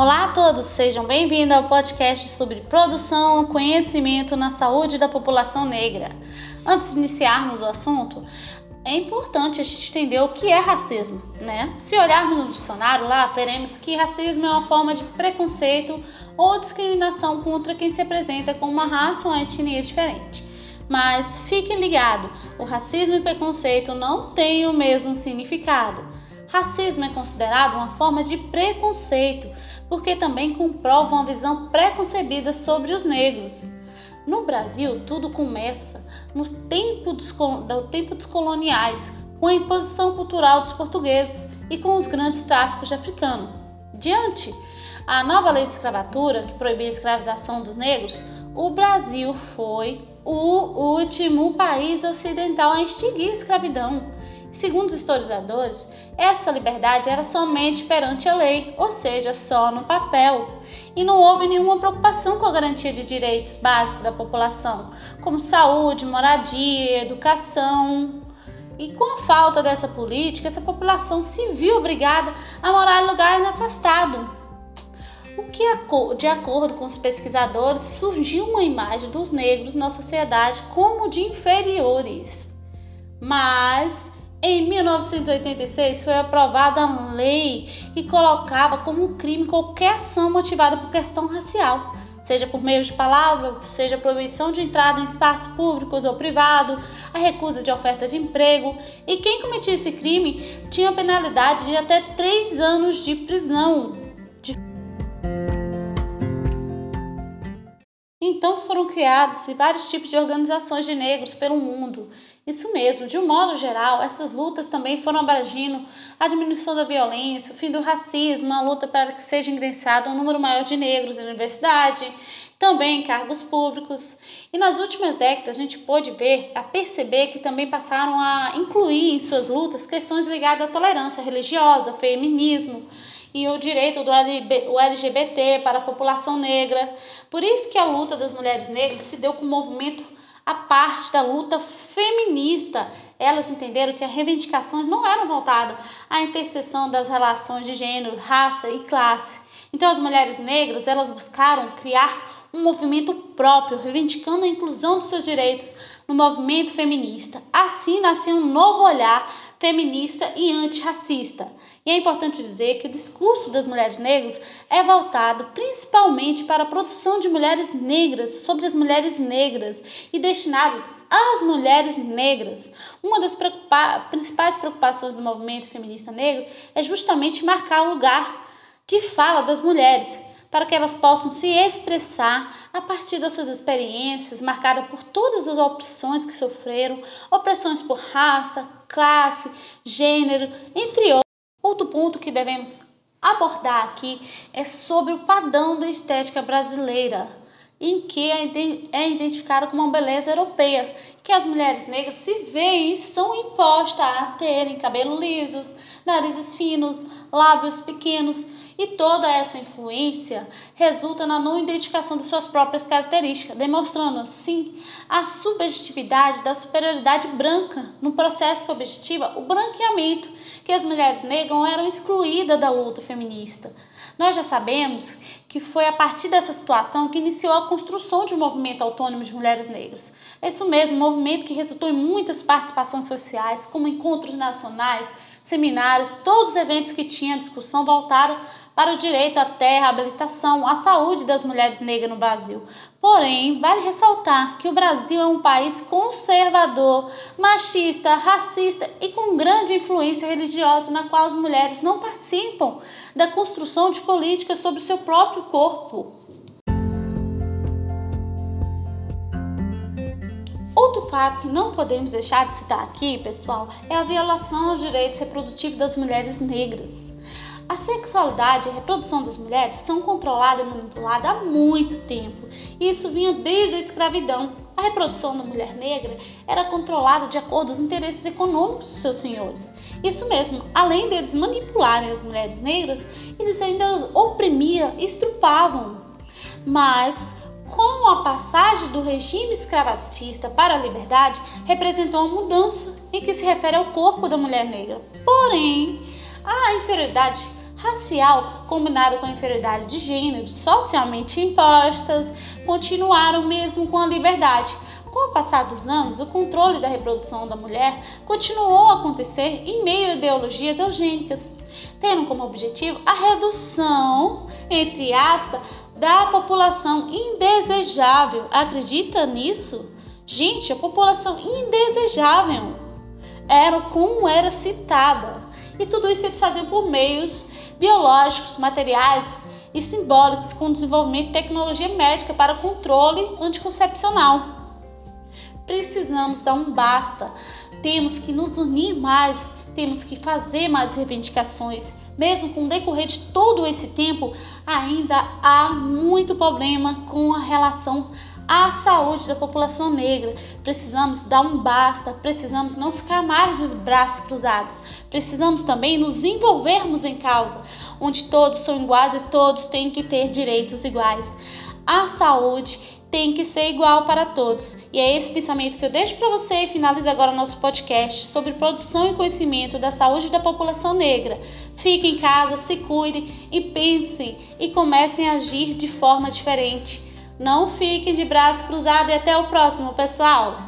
Olá a todos, sejam bem-vindos ao podcast sobre produção, conhecimento na saúde da população negra. Antes de iniciarmos o assunto, é importante a gente entender o que é racismo, né? Se olharmos no dicionário lá, veremos que racismo é uma forma de preconceito ou discriminação contra quem se apresenta com uma raça ou etnia diferente. Mas fique ligado, o racismo e preconceito não têm o mesmo significado. Racismo é considerado uma forma de preconceito, porque também comprova uma visão preconcebida sobre os negros. No Brasil, tudo começa no tempo dos, do tempo dos coloniais, com a imposição cultural dos portugueses e com os grandes tráficos de africano. Diante a nova lei de escravatura, que proibia a escravização dos negros, o Brasil foi o último país ocidental a extinguir a escravidão. Segundo os historiadores, essa liberdade era somente perante a lei, ou seja, só no papel, e não houve nenhuma preocupação com a garantia de direitos básicos da população, como saúde, moradia, educação. E com a falta dessa política, essa população se viu obrigada a morar em lugares afastados. O que, de acordo com os pesquisadores, surgiu uma imagem dos negros na sociedade como de inferiores. Mas em 1986 foi aprovada a lei que colocava como crime qualquer ação motivada por questão racial, seja por meio de palavra, seja proibição de entrada em espaços públicos ou privados, a recusa de oferta de emprego, e quem cometia esse crime tinha penalidade de até três anos de prisão. Então foram criados vários tipos de organizações de negros pelo mundo isso mesmo, de um modo geral, essas lutas também foram abrangindo a diminuição da violência, o fim do racismo, a luta para que seja ingressado um número maior de negros na universidade, também em cargos públicos. E nas últimas décadas a gente pôde ver, a perceber que também passaram a incluir em suas lutas questões ligadas à tolerância religiosa, feminismo e o direito do LGBT para a população negra. Por isso que a luta das mulheres negras se deu com um movimento a parte da luta feminista. Elas entenderam que as reivindicações não eram voltadas à interseção das relações de gênero, raça e classe. Então as mulheres negras, elas buscaram criar um movimento próprio, reivindicando a inclusão dos seus direitos no movimento feminista. Assim nasceu um novo olhar feminista e antirracista. E é importante dizer que o discurso das mulheres negras é voltado principalmente para a produção de mulheres negras sobre as mulheres negras e destinados às mulheres negras. Uma das preocupa principais preocupações do movimento feminista negro é justamente marcar o lugar de fala das mulheres, para que elas possam se expressar a partir das suas experiências, marcadas por todas as opressões que sofreram, opressões por raça, classe, gênero, entre outros. Outro ponto que devemos abordar aqui é sobre o padrão da estética brasileira, em que é identificada como uma beleza europeia, que as mulheres negras se veem e são impostas a terem cabelo lisos, narizes finos, lábios pequenos e toda essa influência resulta na não identificação de suas próprias características, demonstrando assim a subjetividade da superioridade branca no processo que objetiva o branqueamento, que as mulheres negras eram excluídas da luta feminista. Nós já sabemos que foi a partir dessa situação que iniciou a construção de um movimento autônomo de mulheres negras. É isso mesmo, um movimento que resultou em muitas participações sociais, como encontros nacionais, seminários, todos os eventos que tinham discussão voltaram para o direito à terra, à habilitação, à saúde das mulheres negras no Brasil. Porém, vale ressaltar que o Brasil é um país conservador, machista, racista e com grande influência religiosa, na qual as mulheres não participam da construção de políticas sobre o seu próprio corpo. Outro fato que não podemos deixar de citar aqui, pessoal, é a violação aos direitos reprodutivos das mulheres negras. A sexualidade e a reprodução das mulheres são controladas e manipuladas há muito tempo. Isso vinha desde a escravidão. A reprodução da mulher negra era controlada de acordo com os interesses econômicos dos seus senhores. Isso mesmo, além deles manipularem as mulheres negras, eles ainda as oprimiam e estrupavam. Mas a passagem do regime escravagista para a liberdade, representou uma mudança em que se refere ao corpo da mulher negra. Porém, a inferioridade racial, combinado com a inferioridade de gênero, socialmente impostas, continuaram mesmo com a liberdade. Com o passar dos anos, o controle da reprodução da mulher continuou a acontecer em meio a ideologias eugênicas, tendo como objetivo a redução, entre aspas, da população indesejável. Acredita nisso? Gente, a população indesejável era como era citada. E tudo isso eles faziam por meios biológicos, materiais e simbólicos com o desenvolvimento de tecnologia médica para controle anticoncepcional. Precisamos dar um basta. Temos que nos unir mais, temos que fazer mais reivindicações. Mesmo com o decorrer de todo esse tempo, ainda há muito problema com a relação à saúde da população negra. Precisamos dar um basta, precisamos não ficar mais de braços cruzados. Precisamos também nos envolvermos em causa, onde todos são iguais e todos têm que ter direitos iguais. A saúde tem que ser igual para todos. E é esse pensamento que eu deixo para você e finalizo agora o nosso podcast sobre produção e conhecimento da saúde da população negra. Fiquem em casa, se cuidem e pensem e comecem a agir de forma diferente. Não fiquem de braço cruzado e até o próximo, pessoal!